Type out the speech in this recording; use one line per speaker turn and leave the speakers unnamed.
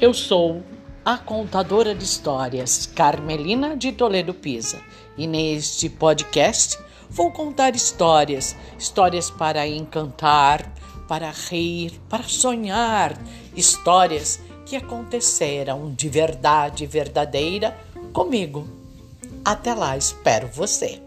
Eu sou a contadora de histórias Carmelina de Toledo Pisa e neste podcast vou contar histórias, histórias para encantar, para rir, para sonhar, histórias que aconteceram de verdade verdadeira comigo. Até lá, espero você.